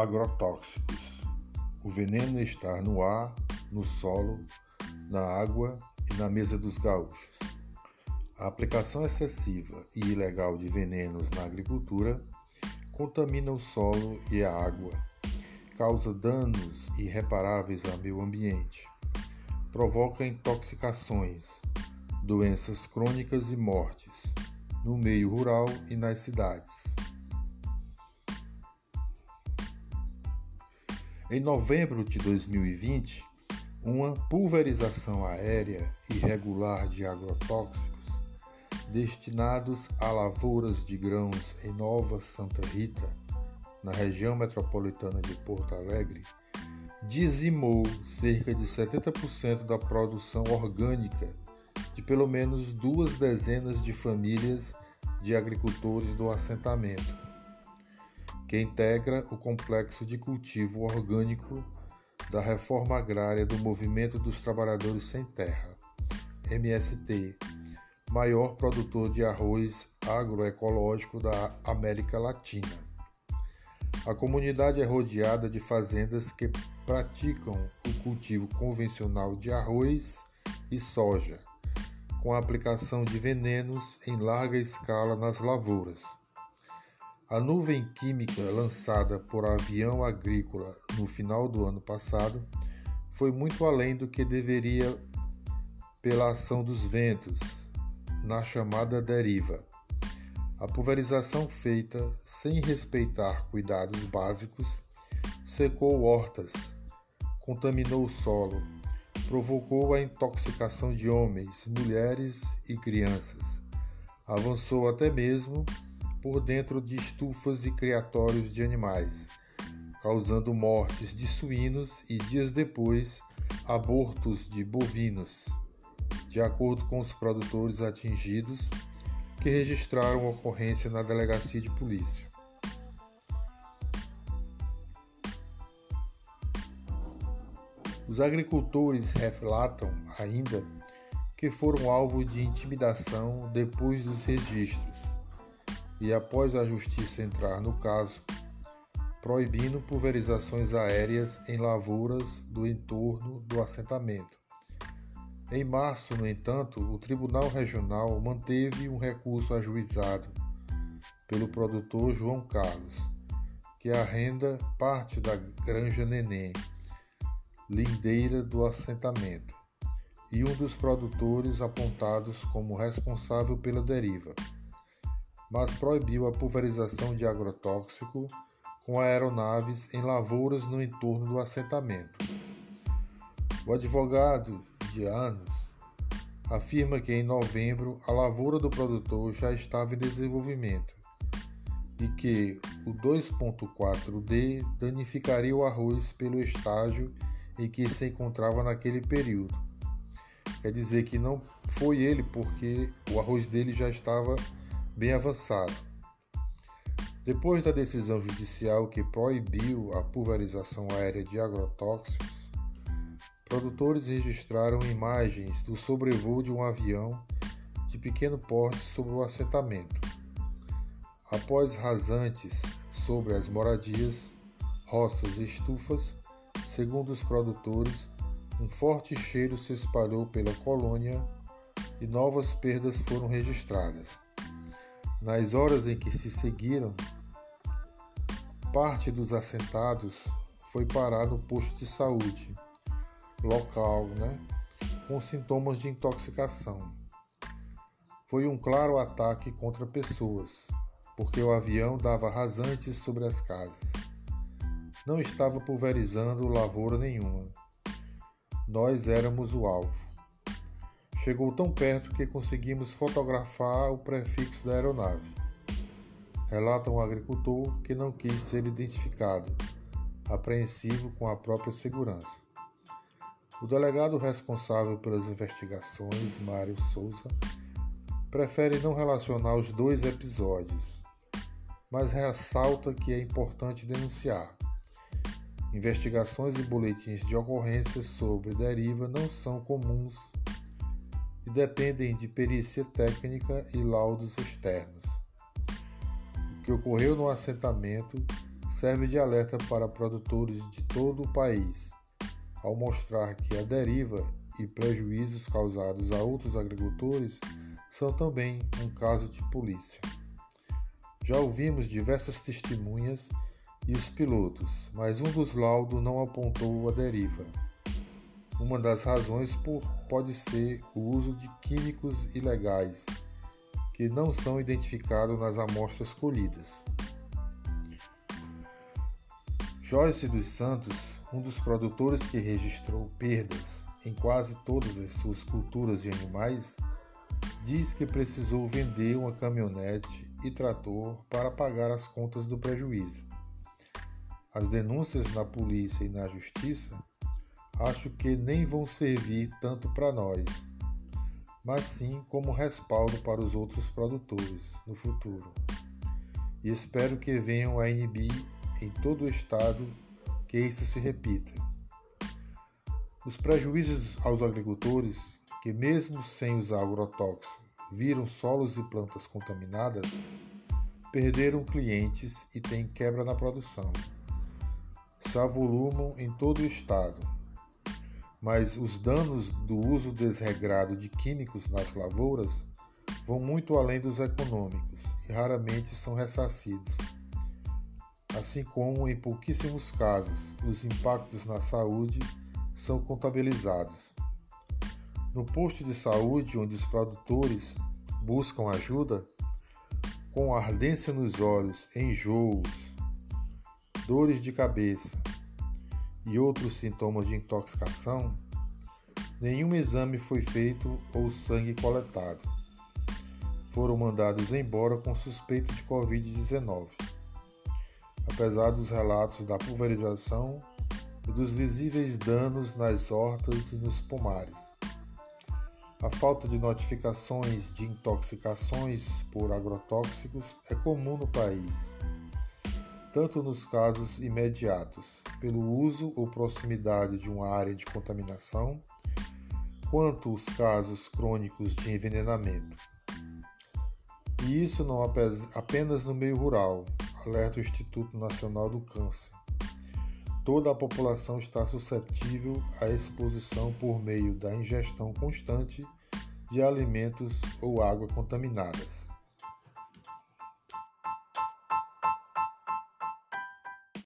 Agrotóxicos. O veneno está no ar, no solo, na água e na mesa dos gaúchos. A aplicação excessiva e ilegal de venenos na agricultura contamina o solo e a água, causa danos irreparáveis ao meio ambiente, provoca intoxicações, doenças crônicas e mortes no meio rural e nas cidades. Em novembro de 2020, uma pulverização aérea irregular de agrotóxicos destinados a lavouras de grãos em Nova Santa Rita, na região metropolitana de Porto Alegre, dizimou cerca de 70% da produção orgânica de pelo menos duas dezenas de famílias de agricultores do assentamento que integra o complexo de cultivo orgânico da reforma agrária do Movimento dos Trabalhadores Sem Terra, MST, maior produtor de arroz agroecológico da América Latina. A comunidade é rodeada de fazendas que praticam o cultivo convencional de arroz e soja, com a aplicação de venenos em larga escala nas lavouras a nuvem química lançada por avião agrícola no final do ano passado foi muito além do que deveria pela ação dos ventos, na chamada deriva. A pulverização feita sem respeitar cuidados básicos secou hortas, contaminou o solo, provocou a intoxicação de homens, mulheres e crianças. Avançou até mesmo por dentro de estufas e criatórios de animais, causando mortes de suínos e dias depois abortos de bovinos, de acordo com os produtores atingidos que registraram a ocorrência na delegacia de polícia. Os agricultores relatam ainda que foram alvo de intimidação depois dos registros e após a justiça entrar no caso, proibindo pulverizações aéreas em lavouras do entorno do assentamento. Em março, no entanto, o Tribunal Regional manteve um recurso ajuizado pelo produtor João Carlos, que arrenda parte da Granja Neném, lindeira do assentamento, e um dos produtores apontados como responsável pela deriva mas proibiu a pulverização de agrotóxico com aeronaves em lavouras no entorno do assentamento. O advogado de anos afirma que em novembro a lavoura do produtor já estava em desenvolvimento e que o 2.4D danificaria o arroz pelo estágio em que se encontrava naquele período. Quer dizer que não foi ele porque o arroz dele já estava bem avançado. Depois da decisão judicial que proibiu a pulverização aérea de agrotóxicos, produtores registraram imagens do sobrevoo de um avião de pequeno porte sobre o assentamento. Após rasantes sobre as moradias, roças e estufas, segundo os produtores, um forte cheiro se espalhou pela colônia e novas perdas foram registradas. Nas horas em que se seguiram, parte dos assentados foi parar no posto de saúde local, né, com sintomas de intoxicação. Foi um claro ataque contra pessoas, porque o avião dava rasantes sobre as casas. Não estava pulverizando lavoura nenhuma. Nós éramos o alvo. Chegou tão perto que conseguimos fotografar o prefixo da aeronave. Relata um agricultor que não quis ser identificado, apreensivo com a própria segurança. O delegado responsável pelas investigações, Mário Souza, prefere não relacionar os dois episódios, mas ressalta que é importante denunciar. Investigações e boletins de ocorrências sobre deriva não são comuns e dependem de perícia técnica e laudos externos. O que ocorreu no assentamento serve de alerta para produtores de todo o país, ao mostrar que a deriva e prejuízos causados a outros agricultores são também um caso de polícia. Já ouvimos diversas testemunhas e os pilotos, mas um dos laudos não apontou a deriva. Uma das razões por pode ser o uso de químicos ilegais que não são identificados nas amostras colhidas. Joyce dos Santos, um dos produtores que registrou perdas em quase todas as suas culturas de animais, diz que precisou vender uma caminhonete e trator para pagar as contas do prejuízo. As denúncias na polícia e na justiça acho que nem vão servir tanto para nós, mas sim como respaldo para os outros produtores no futuro. E espero que venham a NB em todo o estado que isso se repita. Os prejuízos aos agricultores, que mesmo sem usar agrotóxico viram solos e plantas contaminadas, perderam clientes e têm quebra na produção se avolumam em todo o estado, mas os danos do uso desregrado de químicos nas lavouras vão muito além dos econômicos e raramente são ressarcidos. Assim como, em pouquíssimos casos, os impactos na saúde são contabilizados. No posto de saúde, onde os produtores buscam ajuda, com ardência nos olhos, enjoos, dores de cabeça e outros sintomas de intoxicação, nenhum exame foi feito ou sangue coletado. Foram mandados embora com suspeita de Covid-19. Apesar dos relatos da pulverização e dos visíveis danos nas hortas e nos pomares. A falta de notificações de intoxicações por agrotóxicos é comum no país tanto nos casos imediatos, pelo uso ou proximidade de uma área de contaminação, quanto os casos crônicos de envenenamento. E isso não apenas no meio rural, alerta o Instituto Nacional do Câncer. Toda a população está suscetível à exposição por meio da ingestão constante de alimentos ou água contaminadas.